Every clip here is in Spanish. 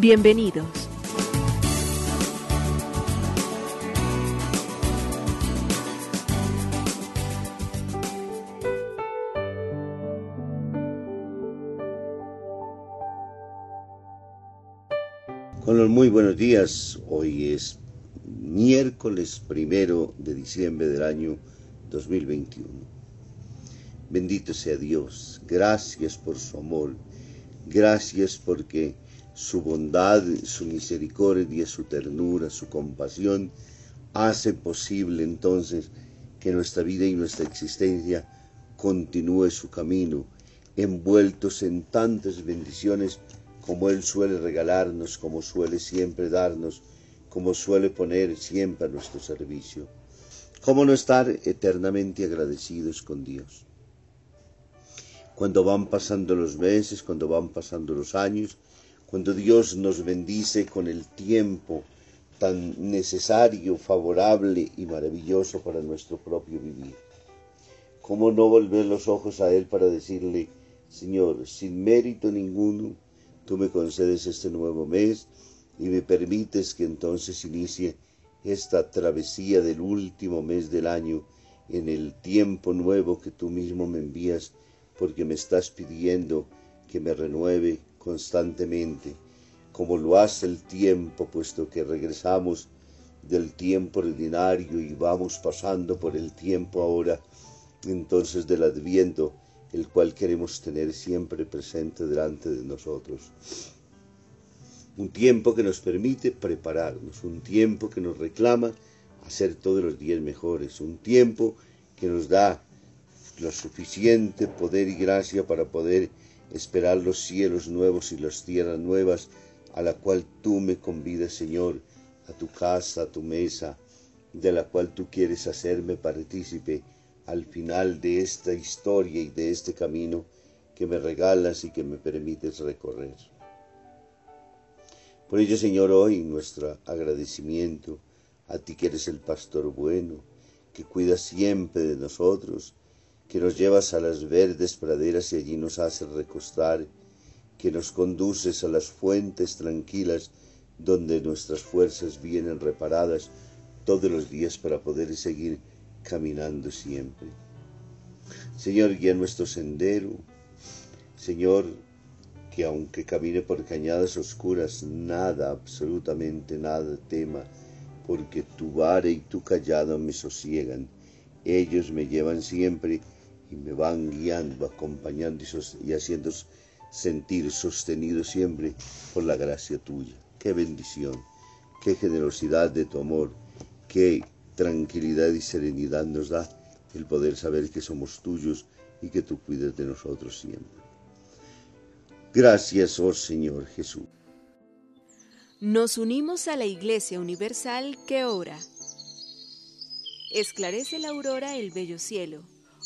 Bienvenidos. Con los muy buenos días, hoy es miércoles primero de diciembre del año 2021. Bendito sea Dios, gracias por su amor, gracias porque su bondad, su misericordia, su ternura, su compasión hace posible entonces que nuestra vida y nuestra existencia continúe su camino, envueltos en tantas bendiciones como Él suele regalarnos, como suele siempre darnos, como suele poner siempre a nuestro servicio. ¿Cómo no estar eternamente agradecidos con Dios? Cuando van pasando los meses, cuando van pasando los años, cuando Dios nos bendice con el tiempo tan necesario, favorable y maravilloso para nuestro propio vivir. ¿Cómo no volver los ojos a Él para decirle, Señor, sin mérito ninguno, tú me concedes este nuevo mes y me permites que entonces inicie esta travesía del último mes del año en el tiempo nuevo que tú mismo me envías porque me estás pidiendo que me renueve constantemente, como lo hace el tiempo, puesto que regresamos del tiempo ordinario y vamos pasando por el tiempo ahora, entonces del adviento, el cual queremos tener siempre presente delante de nosotros. Un tiempo que nos permite prepararnos, un tiempo que nos reclama hacer todos los días mejores, un tiempo que nos da lo suficiente poder y gracia para poder esperar los cielos nuevos y las tierras nuevas a la cual tú me convidas, Señor, a tu casa, a tu mesa, de la cual tú quieres hacerme partícipe al final de esta historia y de este camino que me regalas y que me permites recorrer. Por ello, Señor, hoy nuestro agradecimiento a ti que eres el pastor bueno, que cuidas siempre de nosotros, que nos llevas a las verdes praderas y allí nos haces recostar, que nos conduces a las fuentes tranquilas donde nuestras fuerzas vienen reparadas todos los días para poder seguir caminando siempre. Señor, guía nuestro sendero. Señor, que aunque camine por cañadas oscuras, nada, absolutamente nada tema, porque tu vara y tu callado me sosiegan. Ellos me llevan siempre y me van guiando, acompañando y, y haciendo sentir sostenido siempre por la gracia tuya. Qué bendición, qué generosidad de tu amor, qué tranquilidad y serenidad nos da el poder saber que somos tuyos y que tú cuidas de nosotros siempre. Gracias, oh Señor Jesús. Nos unimos a la Iglesia Universal que ora. Esclarece la aurora el bello cielo,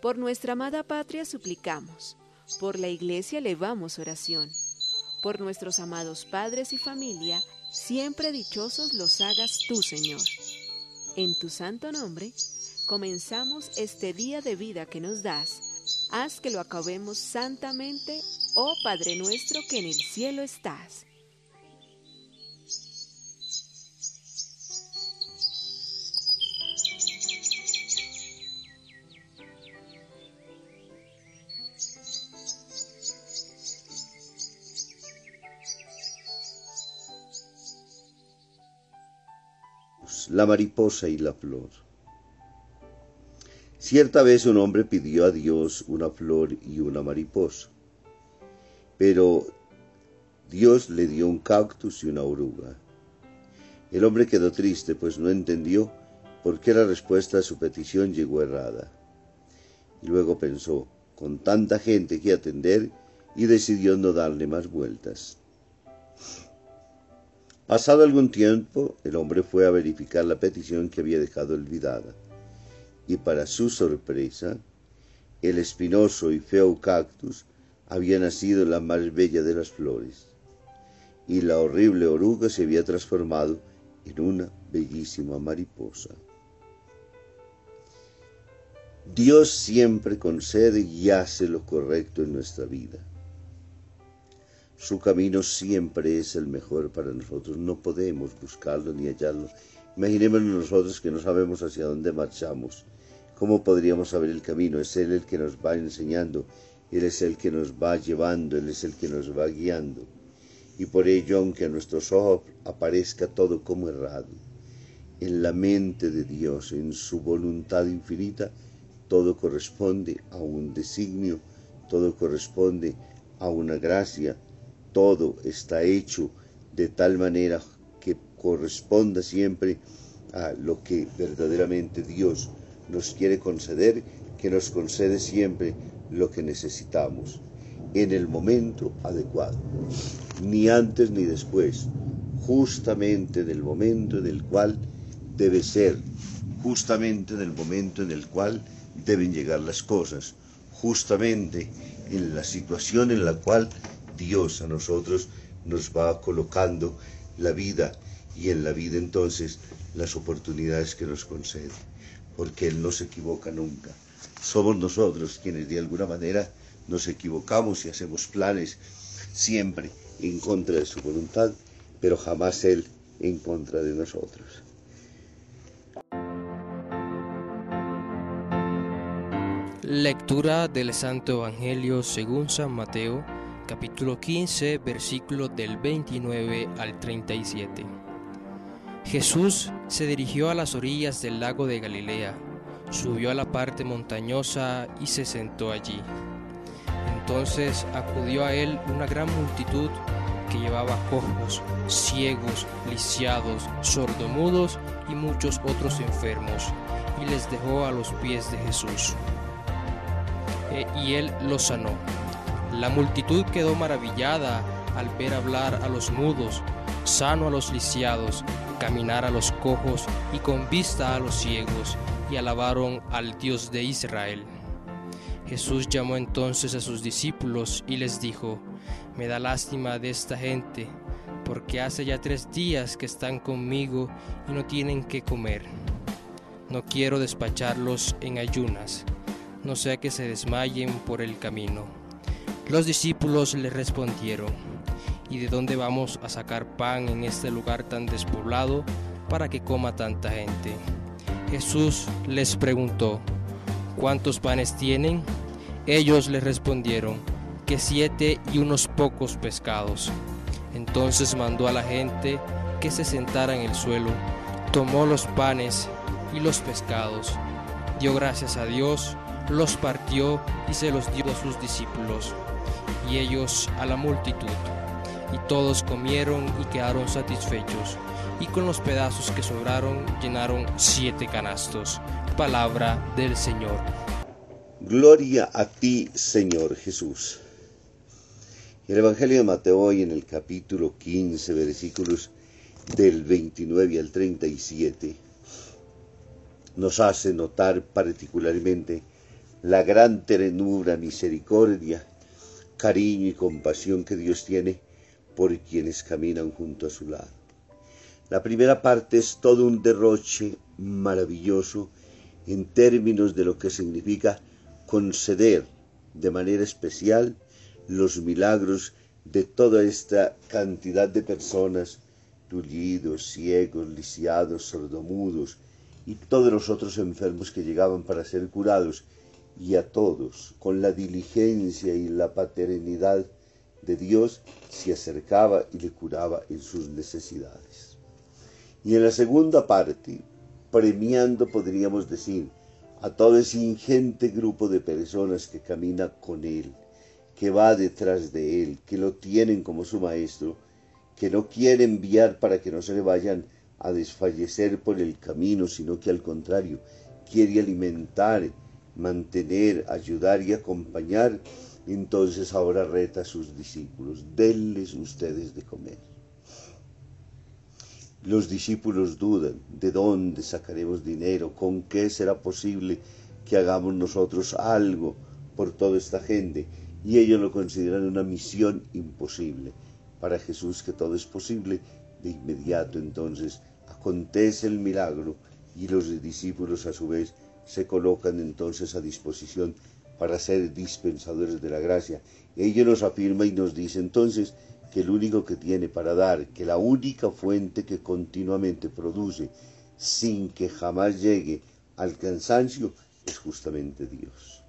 Por nuestra amada patria suplicamos, por la iglesia elevamos oración, por nuestros amados padres y familia, siempre dichosos los hagas tú, Señor. En tu santo nombre, comenzamos este día de vida que nos das. Haz que lo acabemos santamente, oh Padre nuestro que en el cielo estás. Dios, la mariposa y la flor. Cierta vez un hombre pidió a Dios una flor y una mariposa, pero Dios le dio un cactus y una oruga. El hombre quedó triste, pues no entendió por qué la respuesta a su petición llegó errada. Y luego pensó, con tanta gente que atender, y decidió no darle más vueltas. Pasado algún tiempo, el hombre fue a verificar la petición que había dejado olvidada, y para su sorpresa, el espinoso y feo cactus había nacido la más bella de las flores, y la horrible oruga se había transformado en una bellísima mariposa. Dios siempre concede y hace lo correcto en nuestra vida. Su camino siempre es el mejor para nosotros. No podemos buscarlo ni hallarlo. Imaginémonos nosotros que no sabemos hacia dónde marchamos. ¿Cómo podríamos saber el camino? Es Él el que nos va enseñando. Él es el que nos va llevando. Él es el que nos va guiando. Y por ello, aunque a nuestros ojos aparezca todo como errado, en la mente de Dios, en su voluntad infinita, todo corresponde a un designio, todo corresponde a una gracia, todo está hecho de tal manera que corresponda siempre a lo que verdaderamente Dios nos quiere conceder, que nos concede siempre lo que necesitamos en el momento adecuado, ni antes ni después, justamente en el momento en el cual debe ser, justamente en el momento en el cual deben llegar las cosas, justamente en la situación en la cual Dios a nosotros nos va colocando la vida y en la vida entonces las oportunidades que nos concede, porque Él no se equivoca nunca. Somos nosotros quienes de alguna manera nos equivocamos y hacemos planes siempre en contra de su voluntad, pero jamás Él en contra de nosotros. Lectura del Santo Evangelio según San Mateo capítulo 15, versículos del 29 al 37. Jesús se dirigió a las orillas del lago de Galilea, subió a la parte montañosa y se sentó allí. Entonces acudió a él una gran multitud que llevaba cojos, ciegos, lisiados, sordomudos y muchos otros enfermos, y les dejó a los pies de Jesús. E, y él los sanó. La multitud quedó maravillada al ver hablar a los mudos, sano a los lisiados, caminar a los cojos y con vista a los ciegos, y alabaron al Dios de Israel. Jesús llamó entonces a sus discípulos y les dijo, Me da lástima de esta gente, porque hace ya tres días que están conmigo y no tienen que comer. No quiero despacharlos en ayunas, no sea que se desmayen por el camino. Los discípulos le respondieron, ¿y de dónde vamos a sacar pan en este lugar tan despoblado para que coma tanta gente? Jesús les preguntó, ¿cuántos panes tienen? Ellos le respondieron, que siete y unos pocos pescados. Entonces mandó a la gente que se sentara en el suelo, tomó los panes y los pescados, dio gracias a Dios, los partió y se los dio a sus discípulos y ellos a la multitud. Y todos comieron y quedaron satisfechos, y con los pedazos que sobraron llenaron siete canastos. Palabra del Señor. Gloria a ti, Señor Jesús. El Evangelio de Mateo hoy en el capítulo 15, versículos del 29 al 37, nos hace notar particularmente la gran ternura, misericordia cariño y compasión que Dios tiene por quienes caminan junto a su lado. La primera parte es todo un derroche maravilloso en términos de lo que significa conceder de manera especial los milagros de toda esta cantidad de personas, tullidos, ciegos, lisiados, sordomudos y todos los otros enfermos que llegaban para ser curados y a todos, con la diligencia y la paternidad de Dios, se acercaba y le curaba en sus necesidades. Y en la segunda parte, premiando, podríamos decir, a todo ese ingente grupo de personas que camina con Él, que va detrás de Él, que lo tienen como su Maestro, que no quiere enviar para que no se le vayan a desfallecer por el camino, sino que al contrario, quiere alimentar, mantener, ayudar y acompañar, entonces ahora reta a sus discípulos, denles ustedes de comer. Los discípulos dudan, ¿de dónde sacaremos dinero? ¿Con qué será posible que hagamos nosotros algo por toda esta gente? Y ellos lo consideran una misión imposible. Para Jesús que todo es posible, de inmediato entonces acontece el milagro y los discípulos a su vez se colocan entonces a disposición para ser dispensadores de la gracia. Ellos nos afirma y nos dice entonces que el único que tiene para dar, que la única fuente que continuamente produce sin que jamás llegue al cansancio es justamente Dios.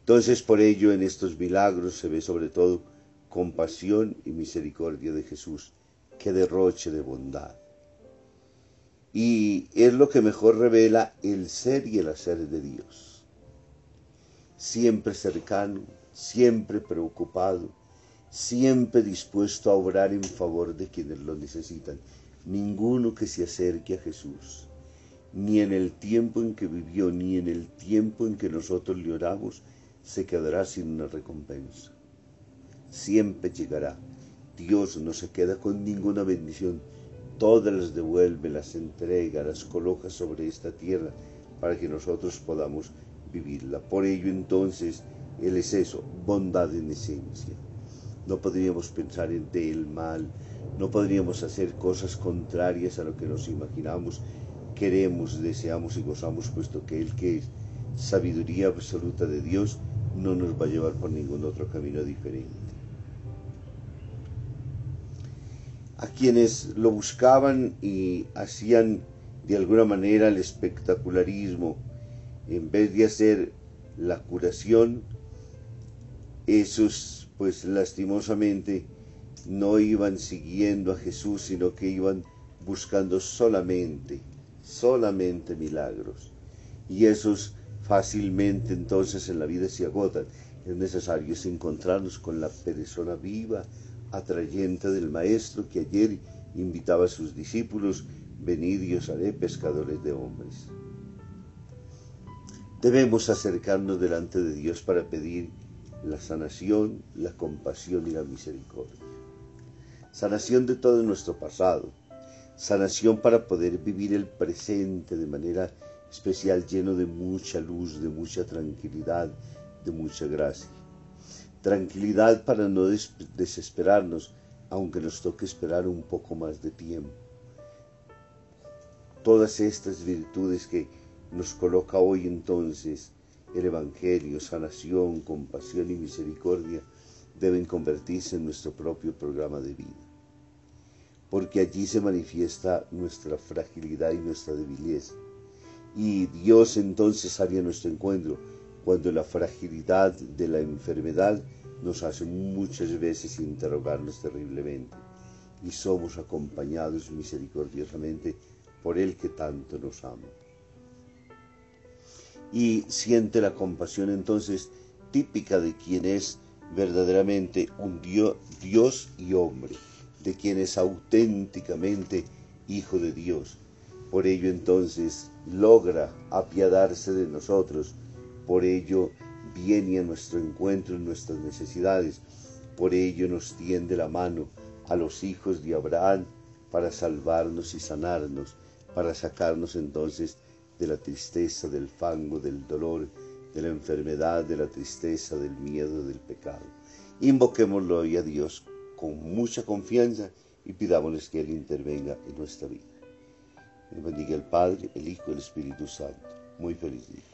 Entonces por ello en estos milagros se ve sobre todo compasión y misericordia de Jesús, que derroche de bondad. Y es lo que mejor revela el ser y el hacer de Dios. Siempre cercano, siempre preocupado, siempre dispuesto a obrar en favor de quienes lo necesitan. Ninguno que se acerque a Jesús, ni en el tiempo en que vivió, ni en el tiempo en que nosotros le oramos, se quedará sin una recompensa siempre llegará. Dios no se queda con ninguna bendición, todas las devuelve, las entrega, las coloca sobre esta tierra para que nosotros podamos vivirla. Por ello entonces Él es eso, bondad en esencia. No podríamos pensar en el mal, no podríamos hacer cosas contrarias a lo que nos imaginamos, queremos, deseamos y gozamos, puesto que Él que es sabiduría absoluta de Dios, no nos va a llevar por ningún otro camino diferente. A quienes lo buscaban y hacían de alguna manera el espectacularismo, en vez de hacer la curación, esos pues lastimosamente no iban siguiendo a Jesús, sino que iban buscando solamente, solamente milagros. Y esos fácilmente entonces en la vida se agotan. Es necesario encontrarnos con la persona viva, atrayente del Maestro que ayer invitaba a sus discípulos, venid y os haré pescadores de hombres. Debemos acercarnos delante de Dios para pedir la sanación, la compasión y la misericordia. Sanación de todo nuestro pasado, sanación para poder vivir el presente de manera especial lleno de mucha luz, de mucha tranquilidad, de mucha gracia tranquilidad para no desesperarnos, aunque nos toque esperar un poco más de tiempo. Todas estas virtudes que nos coloca hoy entonces el Evangelio, sanación, compasión y misericordia, deben convertirse en nuestro propio programa de vida. Porque allí se manifiesta nuestra fragilidad y nuestra debilidad. Y Dios entonces haría nuestro encuentro cuando la fragilidad de la enfermedad nos hace muchas veces interrogarnos terriblemente y somos acompañados misericordiosamente por el que tanto nos ama. Y siente la compasión entonces típica de quien es verdaderamente un Dios, Dios y hombre, de quien es auténticamente hijo de Dios. Por ello entonces logra apiadarse de nosotros por ello viene a nuestro encuentro en nuestras necesidades. Por ello nos tiende la mano a los hijos de Abraham para salvarnos y sanarnos, para sacarnos entonces de la tristeza, del fango, del dolor, de la enfermedad, de la tristeza, del miedo, del pecado. Invoquémoslo hoy a Dios con mucha confianza y pidámosles que Él intervenga en nuestra vida. Que bendiga el Padre, el Hijo y el Espíritu Santo. Muy feliz día.